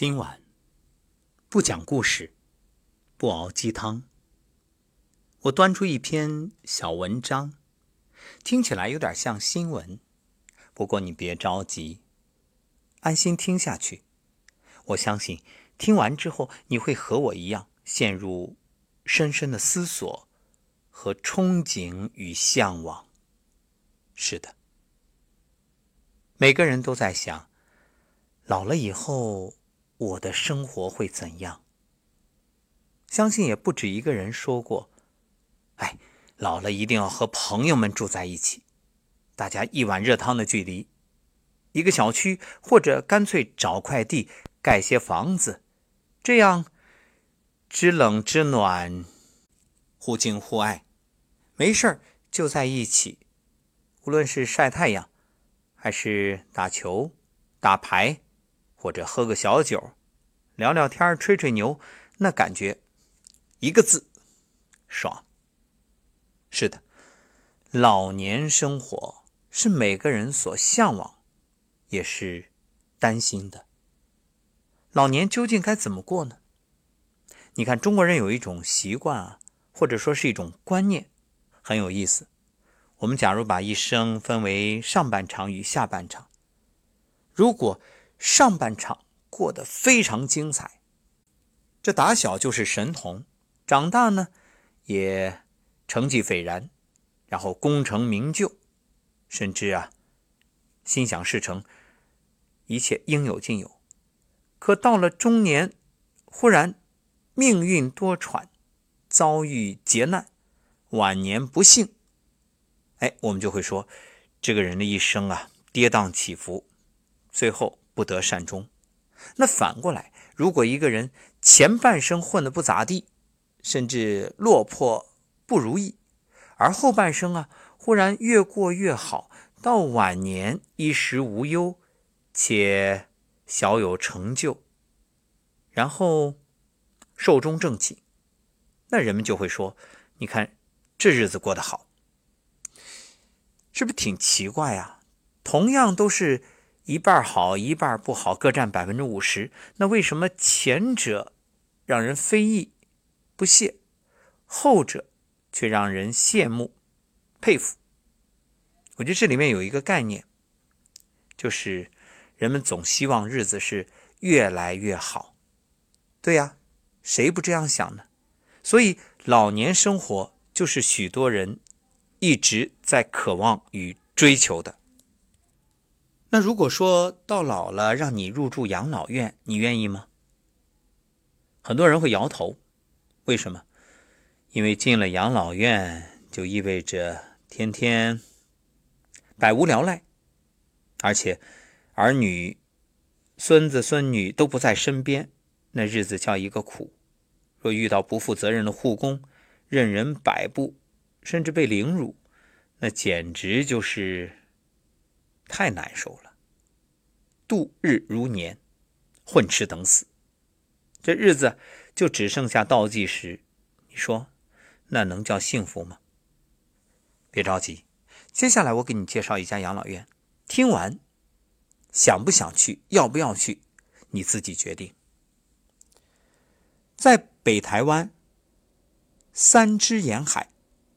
今晚不讲故事，不熬鸡汤。我端出一篇小文章，听起来有点像新闻，不过你别着急，安心听下去。我相信听完之后，你会和我一样陷入深深的思索和憧憬与向往。是的，每个人都在想，老了以后。我的生活会怎样？相信也不止一个人说过。哎，老了一定要和朋友们住在一起，大家一碗热汤的距离，一个小区，或者干脆找块地盖些房子，这样知冷知暖，互敬互爱，没事就在一起，无论是晒太阳，还是打球、打牌。或者喝个小酒，聊聊天，吹吹牛，那感觉一个字，爽。是的，老年生活是每个人所向往，也是担心的。老年究竟该怎么过呢？你看，中国人有一种习惯啊，或者说是一种观念，很有意思。我们假如把一生分为上半场与下半场，如果。上半场过得非常精彩，这打小就是神童，长大呢也成绩斐然，然后功成名就，甚至啊心想事成，一切应有尽有。可到了中年，忽然命运多舛，遭遇劫难，晚年不幸，哎，我们就会说这个人的一生啊跌宕起伏，最后。不得善终。那反过来，如果一个人前半生混得不咋地，甚至落魄不如意，而后半生啊，忽然越过越好，到晚年衣食无忧，且小有成就，然后寿终正寝，那人们就会说：“你看这日子过得好，是不是挺奇怪呀？”同样都是。一半好，一半不好，各占百分之五十。那为什么前者让人非议不屑，后者却让人羡慕佩服？我觉得这里面有一个概念，就是人们总希望日子是越来越好。对呀，谁不这样想呢？所以老年生活就是许多人一直在渴望与追求的。那如果说到老了让你入住养老院，你愿意吗？很多人会摇头。为什么？因为进了养老院就意味着天天百无聊赖，而且儿女、孙子孙女都不在身边，那日子叫一个苦。若遇到不负责任的护工，任人摆布，甚至被凌辱，那简直就是。太难受了，度日如年，混吃等死，这日子就只剩下倒计时。你说，那能叫幸福吗？别着急，接下来我给你介绍一家养老院，听完想不想去，要不要去，你自己决定。在北台湾三支沿海，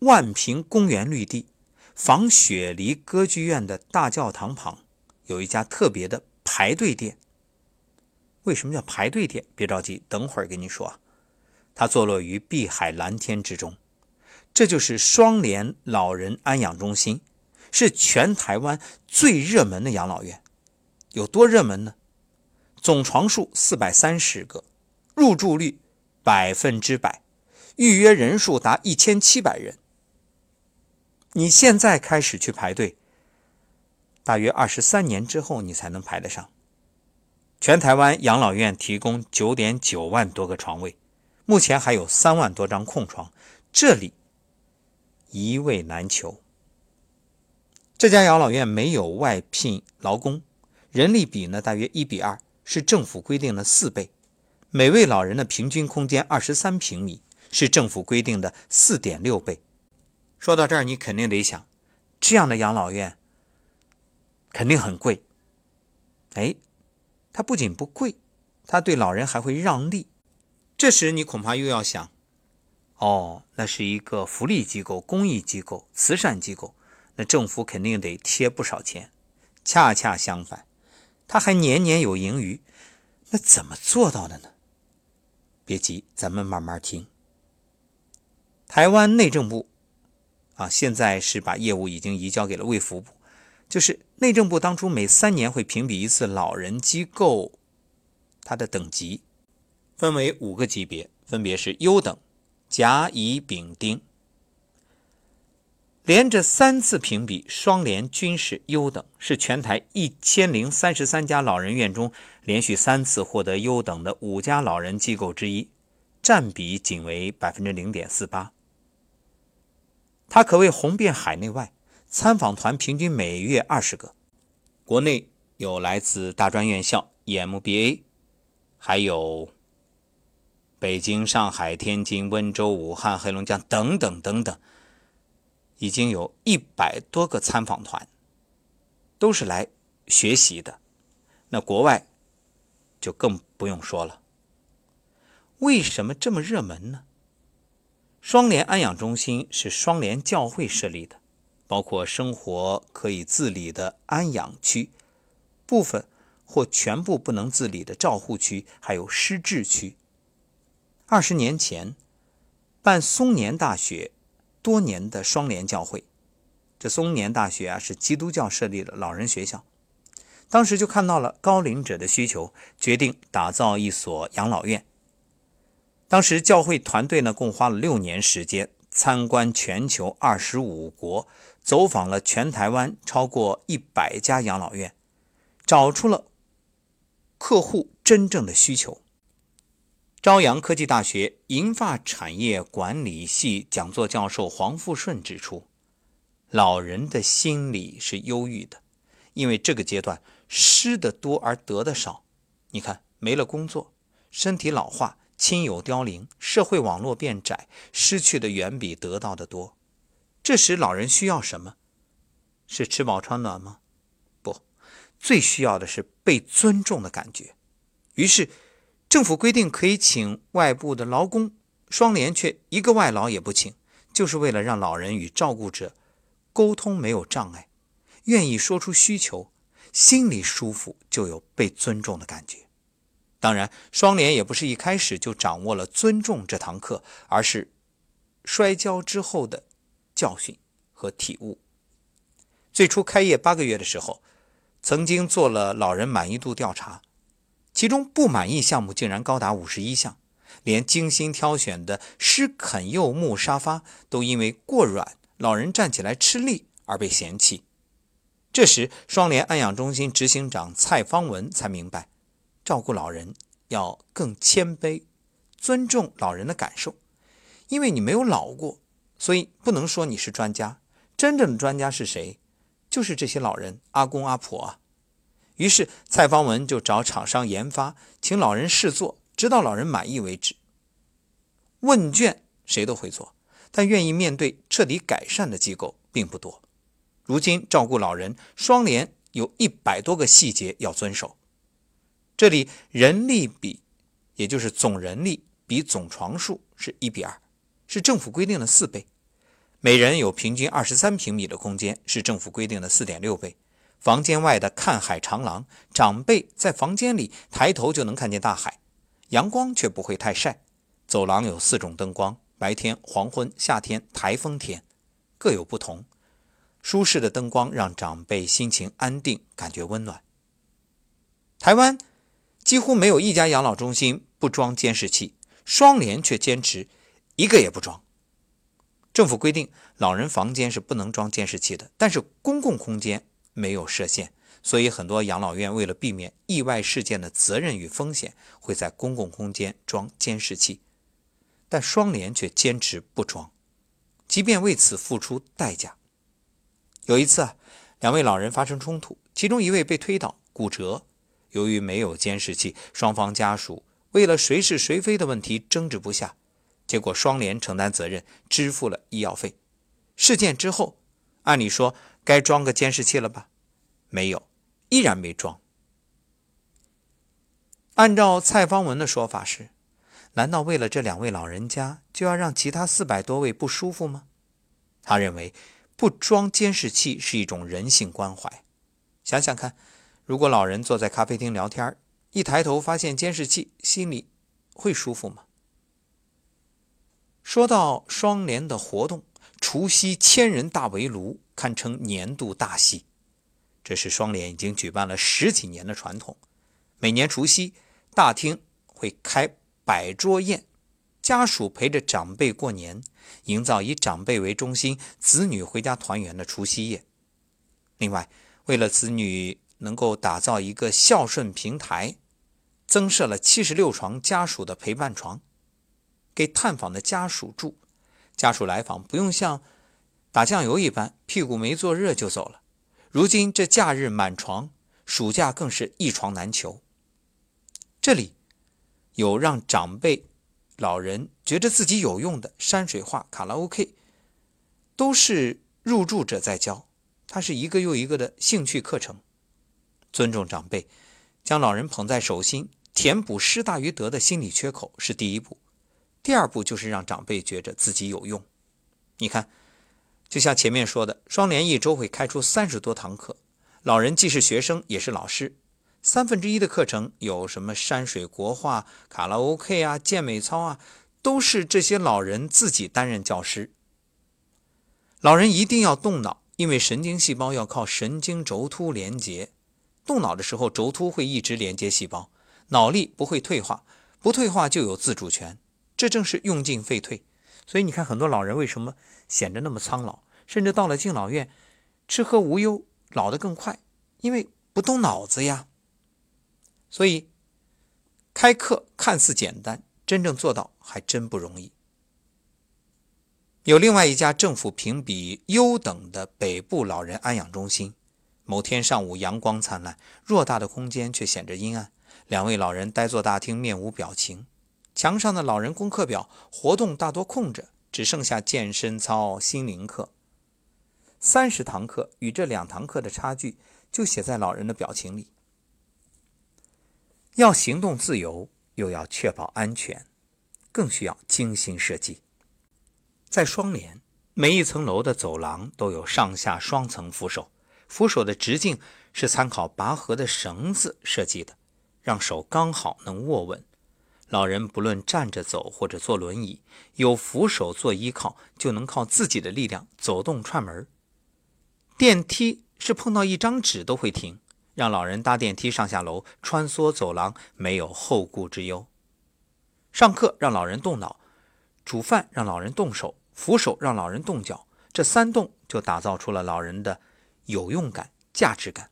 万平公园绿地。仿雪梨歌剧院的大教堂旁，有一家特别的排队店。为什么叫排队店？别着急，等会儿跟你说。它坐落于碧海蓝天之中，这就是双联老人安养中心，是全台湾最热门的养老院。有多热门呢？总床数四百三十个，入住率百分之百，预约人数达一千七百人。你现在开始去排队，大约二十三年之后你才能排得上。全台湾养老院提供九点九万多个床位，目前还有三万多张空床，这里一位难求。这家养老院没有外聘劳工，人力比呢大约一比二，是政府规定的四倍。每位老人的平均空间二十三平米，是政府规定的四点六倍。说到这儿，你肯定得想，这样的养老院肯定很贵。哎，它不仅不贵，他对老人还会让利。这时你恐怕又要想：哦，那是一个福利机构、公益机构、慈善机构，那政府肯定得贴不少钱。恰恰相反，他还年年有盈余。那怎么做到的呢？别急，咱们慢慢听。台湾内政部啊，现在是把业务已经移交给了卫福部。就是内政部当初每三年会评比一次老人机构，它的等级分为五个级别，分别是优等、甲、乙、丙、丁。连着三次评比，双联均是优等，是全台一千零三十三家老人院中连续三次获得优等的五家老人机构之一，占比仅为百分之零点四八。它可谓红遍海内外。参访团平均每月二十个，国内有来自大专院校 EMBA，还有北京、上海、天津、温州、武汉、黑龙江等等等等，已经有一百多个参访团，都是来学习的。那国外就更不用说了。为什么这么热门呢？双联安养中心是双联教会设立的。包括生活可以自理的安养区，部分或全部不能自理的照护区，还有失智区。二十年前办松年大学多年的双联教会，这松年大学啊是基督教设立的老人学校，当时就看到了高龄者的需求，决定打造一所养老院。当时教会团队呢共花了六年时间，参观全球二十五国。走访了全台湾超过一百家养老院，找出了客户真正的需求。朝阳科技大学银发产业管理系讲座教授黄富顺指出，老人的心理是忧郁的，因为这个阶段失的多而得的少。你看，没了工作，身体老化，亲友凋零，社会网络变窄，失去的远比得到的多。这时，老人需要什么？是吃饱穿暖吗？不，最需要的是被尊重的感觉。于是，政府规定可以请外部的劳工，双联却一个外劳也不请，就是为了让老人与照顾者沟通没有障碍，愿意说出需求，心里舒服，就有被尊重的感觉。当然，双联也不是一开始就掌握了尊重这堂课，而是摔跤之后的。教训和体悟。最初开业八个月的时候，曾经做了老人满意度调查，其中不满意项目竟然高达五十一项，连精心挑选的施肯柚木沙发都因为过软，老人站起来吃力而被嫌弃。这时，双联安养中心执行长蔡方文才明白，照顾老人要更谦卑，尊重老人的感受，因为你没有老过。所以不能说你是专家，真正的专家是谁？就是这些老人阿公阿婆啊。于是蔡方文就找厂商研发，请老人试做，直到老人满意为止。问卷谁都会做，但愿意面对彻底改善的机构并不多。如今照顾老人，双联有一百多个细节要遵守。这里人力比，也就是总人力比总床数是一比二。是政府规定的四倍，每人有平均二十三平米的空间，是政府规定的四点六倍。房间外的看海长廊，长辈在房间里抬头就能看见大海，阳光却不会太晒。走廊有四种灯光，白天、黄昏、夏天、台风天，各有不同。舒适的灯光让长辈心情安定，感觉温暖。台湾几乎没有一家养老中心不装监视器，双联却坚持。一个也不装。政府规定，老人房间是不能装监视器的，但是公共空间没有设限，所以很多养老院为了避免意外事件的责任与风险，会在公共空间装监视器。但双联却坚持不装，即便为此付出代价。有一次，两位老人发生冲突，其中一位被推倒骨折，由于没有监视器，双方家属为了谁是谁非的问题争执不下。结果双联承担责任，支付了医药费。事件之后，按理说该装个监视器了吧？没有，依然没装。按照蔡方文的说法是，难道为了这两位老人家就要让其他四百多位不舒服吗？他认为不装监视器是一种人性关怀。想想看，如果老人坐在咖啡厅聊天，一抬头发现监视器，心里会舒服吗？说到双联的活动，除夕千人大围炉堪称年度大戏，这是双联已经举办了十几年的传统，每年除夕。大厅会开百桌宴，家属陪着长辈过年，营造以长辈为中心、子女回家团圆的除夕夜。另外，为了子女能够打造一个孝顺平台，增设了七十六床家属的陪伴床，给探访的家属住。家属来访不用像打酱油一般屁股没坐热就走了。如今这假日满床，暑假更是一床难求。这里有让长辈、老人觉得自己有用的山水画、卡拉 OK，都是入住者在教。它是一个又一个的兴趣课程。尊重长辈，将老人捧在手心，填补失大于得的心理缺口是第一步。第二步就是让长辈觉着自己有用。你看，就像前面说的，双联一周会开出三十多堂课，老人既是学生也是老师。三分之一的课程有什么山水国画、卡拉 OK 啊、健美操啊，都是这些老人自己担任教师。老人一定要动脑，因为神经细胞要靠神经轴突连接，动脑的时候轴突会一直连接细胞，脑力不会退化，不退化就有自主权，这正是用进废退。所以你看，很多老人为什么显得那么苍老，甚至到了敬老院，吃喝无忧，老得更快，因为不动脑子呀。所以，开课看似简单，真正做到还真不容易。有另外一家政府评比优等的北部老人安养中心，某天上午阳光灿烂，偌大的空间却显着阴暗。两位老人呆坐大厅，面无表情。墙上的老人功课表活动大多空着，只剩下健身操、心灵课。三十堂课与这两堂课的差距，就写在老人的表情里。要行动自由，又要确保安全，更需要精心设计。在双联，每一层楼的走廊都有上下双层扶手，扶手的直径是参考拔河的绳子设计的，让手刚好能握稳。老人不论站着走或者坐轮椅，有扶手做依靠，就能靠自己的力量走动串门。电梯是碰到一张纸都会停。让老人搭电梯上下楼、穿梭走廊，没有后顾之忧。上课让老人动脑，煮饭让老人动手，扶手让老人动脚，这三动就打造出了老人的有用感、价值感。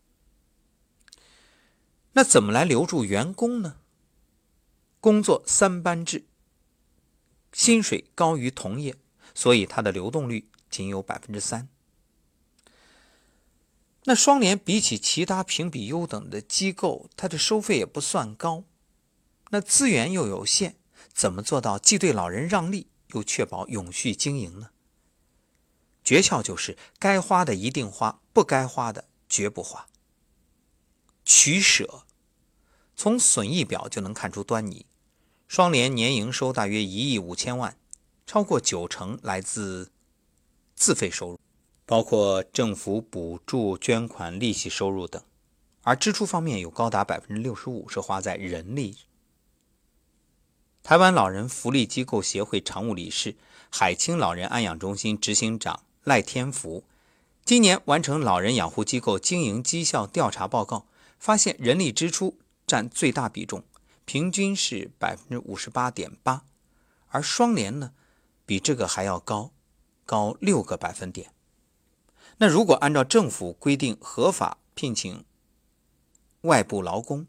那怎么来留住员工呢？工作三班制，薪水高于同业，所以它的流动率仅有百分之三。那双联比起其他评比优等的机构，它的收费也不算高，那资源又有限，怎么做到既对老人让利，又确保永续经营呢？诀窍就是该花的一定花，不该花的绝不花。取舍，从损益表就能看出端倪。双联年营收大约一亿五千万，超过九成来自自费收入。包括政府补助、捐款、利息收入等，而支出方面有高达百分之六十五是花在人力。台湾老人福利机构协会常务理事、海清老人安养中心执行长赖天福，今年完成老人养护机构经营绩效调查报告，发现人力支出占最大比重，平均是百分之五十八点八，而双联呢，比这个还要高，高六个百分点。那如果按照政府规定合法聘请外部劳工，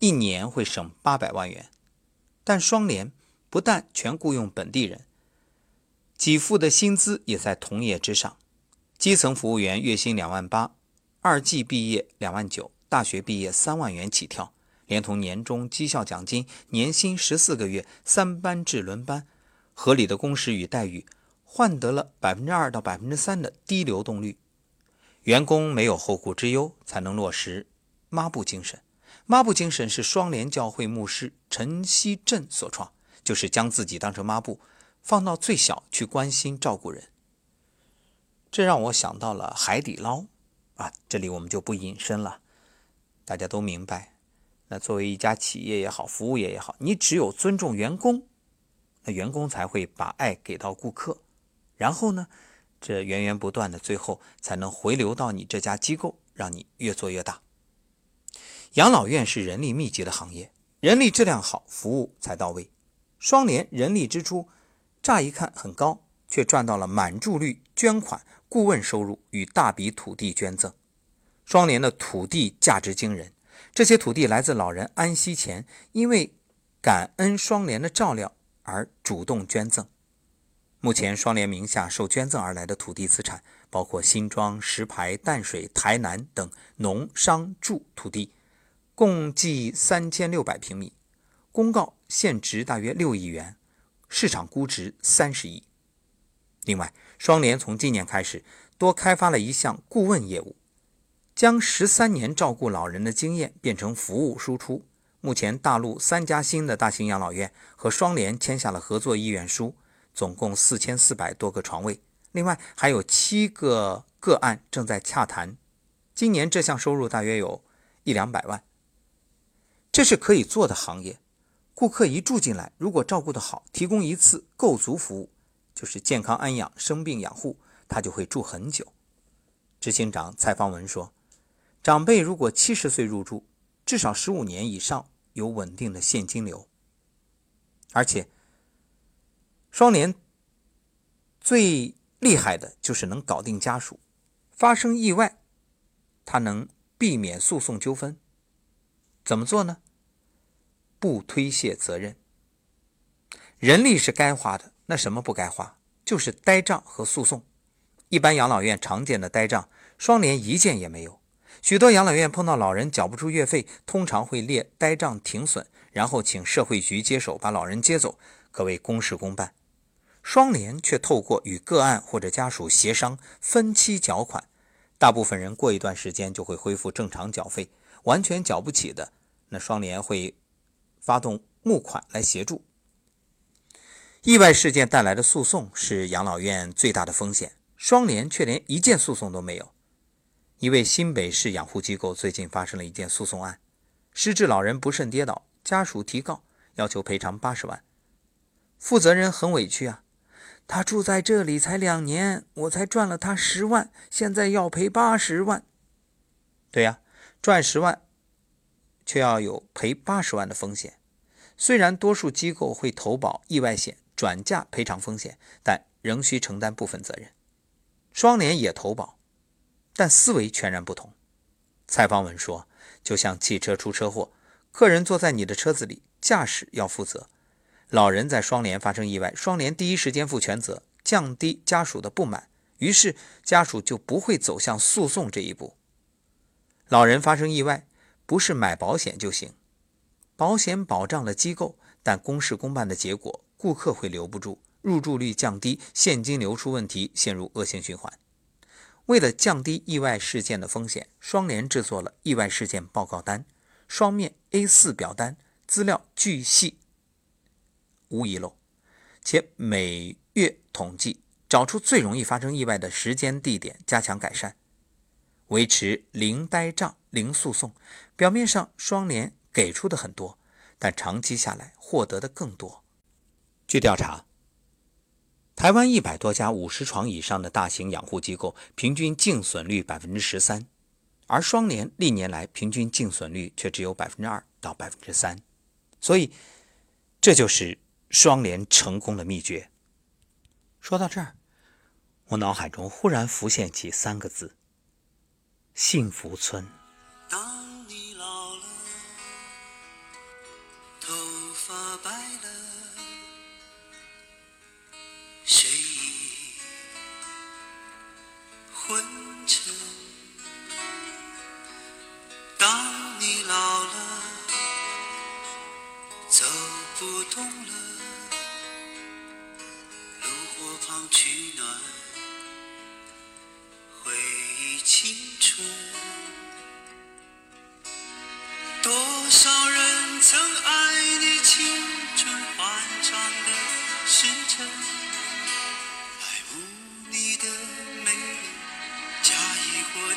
一年会省八百万元。但双联不但全雇佣本地人，给付的薪资也在同业之上。基层服务员月薪两万八，二技毕业两万九，大学毕业三万元起跳，连同年终绩效奖金，年薪十四个月，三班制轮班，合理的工时与待遇，换得了百分之二到百分之三的低流动率。员工没有后顾之忧，才能落实抹布精神。抹布精神是双联教会牧师陈锡振所创，就是将自己当成抹布，放到最小去关心照顾人。这让我想到了海底捞啊，这里我们就不引申了，大家都明白。那作为一家企业也好，服务业也好，你只有尊重员工，那员工才会把爱给到顾客，然后呢，这源源不断的，最后才能回流到你这家机构，让你越做越大。养老院是人力密集的行业，人力质量好，服务才到位。双联人力支出乍一看很高，却赚到了满注率捐款、顾问收入与大笔土地捐赠。双联的土地价值惊人，这些土地来自老人安息前因为感恩双联的照料而主动捐赠。目前，双联名下受捐赠而来的土地资产包括新庄、石牌、淡水、台南等农商住土地。共计三千六百平米，公告现值大约六亿元，市场估值三十亿。另外，双联从今年开始多开发了一项顾问业务，将十三年照顾老人的经验变成服务输出。目前，大陆三家新的大型养老院和双联签下了合作意愿书，总共四千四百多个床位。另外，还有七个个案正在洽谈。今年这项收入大约有一两百万。这是可以做的行业，顾客一住进来，如果照顾得好，提供一次够足服务，就是健康安养、生病养护，他就会住很久。执行长蔡方文说：“长辈如果七十岁入住，至少十五年以上有稳定的现金流，而且双联最厉害的就是能搞定家属，发生意外，他能避免诉讼纠纷。怎么做呢？”不推卸责任，人力是该花的，那什么不该花？就是呆账和诉讼。一般养老院常见的呆账，双联一件也没有。许多养老院碰到老人缴不出月费，通常会列呆账停损，然后请社会局接手把老人接走，可谓公事公办。双联却透过与个案或者家属协商分期缴款，大部分人过一段时间就会恢复正常缴费。完全缴不起的，那双联会。发动募款来协助。意外事件带来的诉讼是养老院最大的风险，双联却连一件诉讼都没有。一位新北市养护机构最近发生了一件诉讼案，失智老人不慎跌倒，家属提告要求赔偿八十万，负责人很委屈啊，他住在这里才两年，我才赚了他十万，现在要赔八十万。对呀，赚十万。却要有赔八十万的风险。虽然多数机构会投保意外险转嫁赔偿风险，但仍需承担部分责任。双联也投保，但思维全然不同。蔡方文说：“就像汽车出车祸，客人坐在你的车子里，驾驶要负责。老人在双联发生意外，双联第一时间负全责，降低家属的不满，于是家属就不会走向诉讼这一步。老人发生意外。”不是买保险就行，保险保障了机构，但公事公办的结果，顾客会留不住，入住率降低，现金流出问题，陷入恶性循环。为了降低意外事件的风险，双联制作了意外事件报告单，双面 A4 表单，资料巨细无遗漏，且每月统计，找出最容易发生意外的时间地点，加强改善。维持零呆账、零诉讼，表面上双联给出的很多，但长期下来获得的更多。据调查，台湾一百多家五十床以上的大型养护机构平均净损率百分之十三，而双联历年来平均净损率却只有百分之二到百分之三，所以这就是双联成功的秘诀。说到这儿，我脑海中忽然浮现起三个字。幸福村。当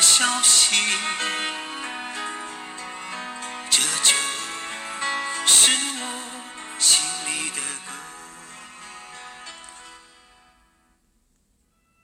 消息，